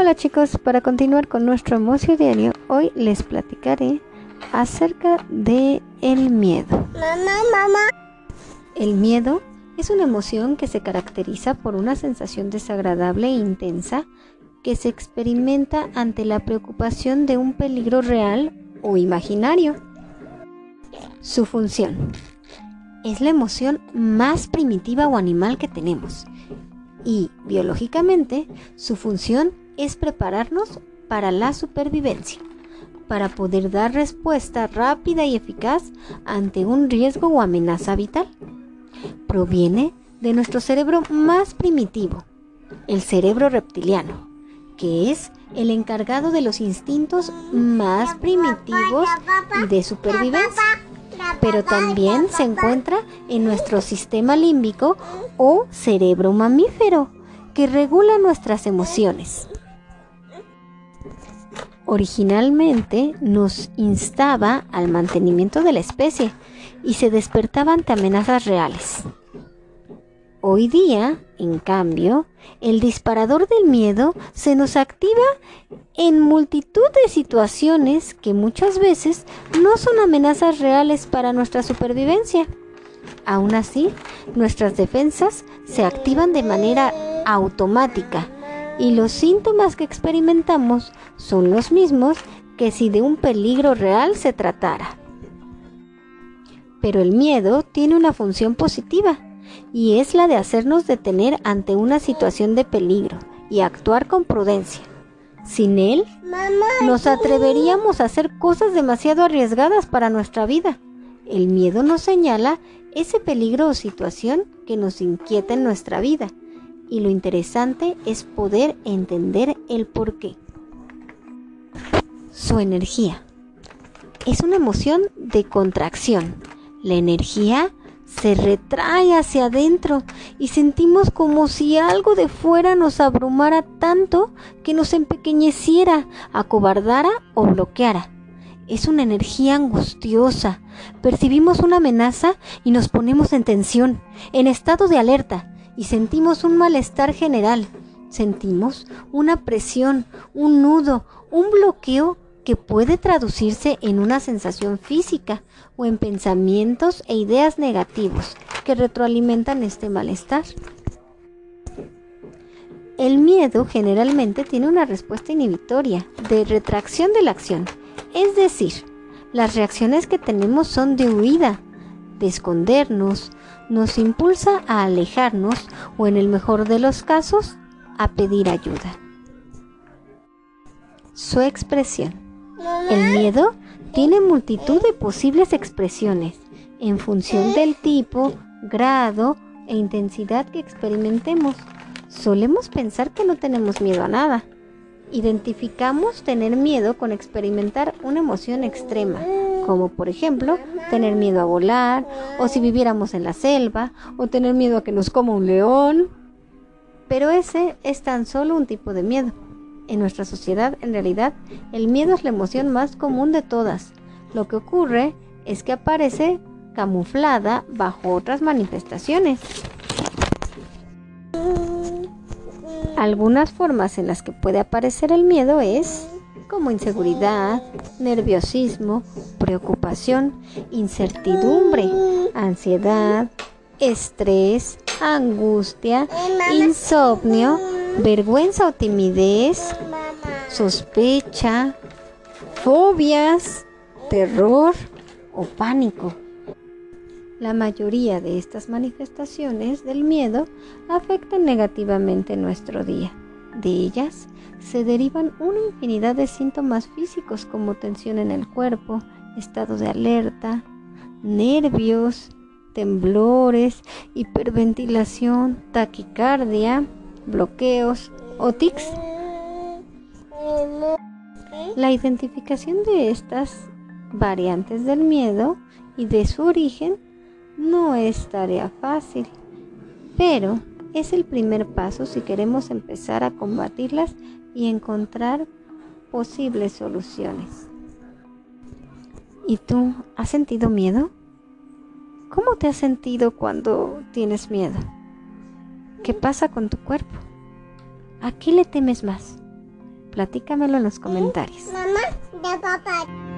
Hola chicos, para continuar con nuestro emocio diario, hoy les platicaré acerca de el miedo. Mamá, mamá. El miedo es una emoción que se caracteriza por una sensación desagradable e intensa que se experimenta ante la preocupación de un peligro real o imaginario. Su función es la emoción más primitiva o animal que tenemos y, biológicamente, su función es prepararnos para la supervivencia, para poder dar respuesta rápida y eficaz ante un riesgo o amenaza vital. Proviene de nuestro cerebro más primitivo, el cerebro reptiliano, que es el encargado de los instintos más primitivos y de supervivencia pero también se encuentra en nuestro sistema límbico o cerebro mamífero, que regula nuestras emociones. Originalmente nos instaba al mantenimiento de la especie y se despertaba ante amenazas reales. Hoy día, en cambio, el disparador del miedo se nos activa en multitud de situaciones que muchas veces no son amenazas reales para nuestra supervivencia. Aún así, nuestras defensas se activan de manera automática y los síntomas que experimentamos son los mismos que si de un peligro real se tratara. Pero el miedo tiene una función positiva y es la de hacernos detener ante una situación de peligro y actuar con prudencia. Sin él, nos atreveríamos a hacer cosas demasiado arriesgadas para nuestra vida. El miedo nos señala ese peligro o situación que nos inquieta en nuestra vida. Y lo interesante es poder entender el por qué. Su energía. Es una emoción de contracción. La energía se retrae hacia adentro y sentimos como si algo de fuera nos abrumara tanto que nos empequeñeciera, acobardara o bloqueara. Es una energía angustiosa. Percibimos una amenaza y nos ponemos en tensión, en estado de alerta, y sentimos un malestar general. Sentimos una presión, un nudo, un bloqueo que puede traducirse en una sensación física o en pensamientos e ideas negativos que retroalimentan este malestar. El miedo generalmente tiene una respuesta inhibitoria, de retracción de la acción, es decir, las reacciones que tenemos son de huida, de escondernos, nos impulsa a alejarnos o en el mejor de los casos, a pedir ayuda. Su expresión. El miedo tiene multitud de posibles expresiones en función del tipo, grado e intensidad que experimentemos. Solemos pensar que no tenemos miedo a nada. Identificamos tener miedo con experimentar una emoción extrema, como por ejemplo tener miedo a volar, o si viviéramos en la selva, o tener miedo a que nos coma un león. Pero ese es tan solo un tipo de miedo. En nuestra sociedad, en realidad, el miedo es la emoción más común de todas. Lo que ocurre es que aparece camuflada bajo otras manifestaciones. Algunas formas en las que puede aparecer el miedo es como inseguridad, nerviosismo, preocupación, incertidumbre, ansiedad, estrés, angustia, insomnio, vergüenza o timidez, sospecha, fobias, terror o pánico. La mayoría de estas manifestaciones del miedo afectan negativamente nuestro día. De ellas se derivan una infinidad de síntomas físicos como tensión en el cuerpo, estado de alerta, nervios, temblores, hiperventilación, taquicardia, bloqueos o tics. La identificación de estas variantes del miedo y de su origen no es tarea fácil, pero es el primer paso si queremos empezar a combatirlas y encontrar posibles soluciones. ¿Y tú has sentido miedo? ¿Cómo te has sentido cuando tienes miedo? ¿Qué pasa con tu cuerpo? ¿A qué le temes más? Platícamelo en los comentarios. Mamá, de papá.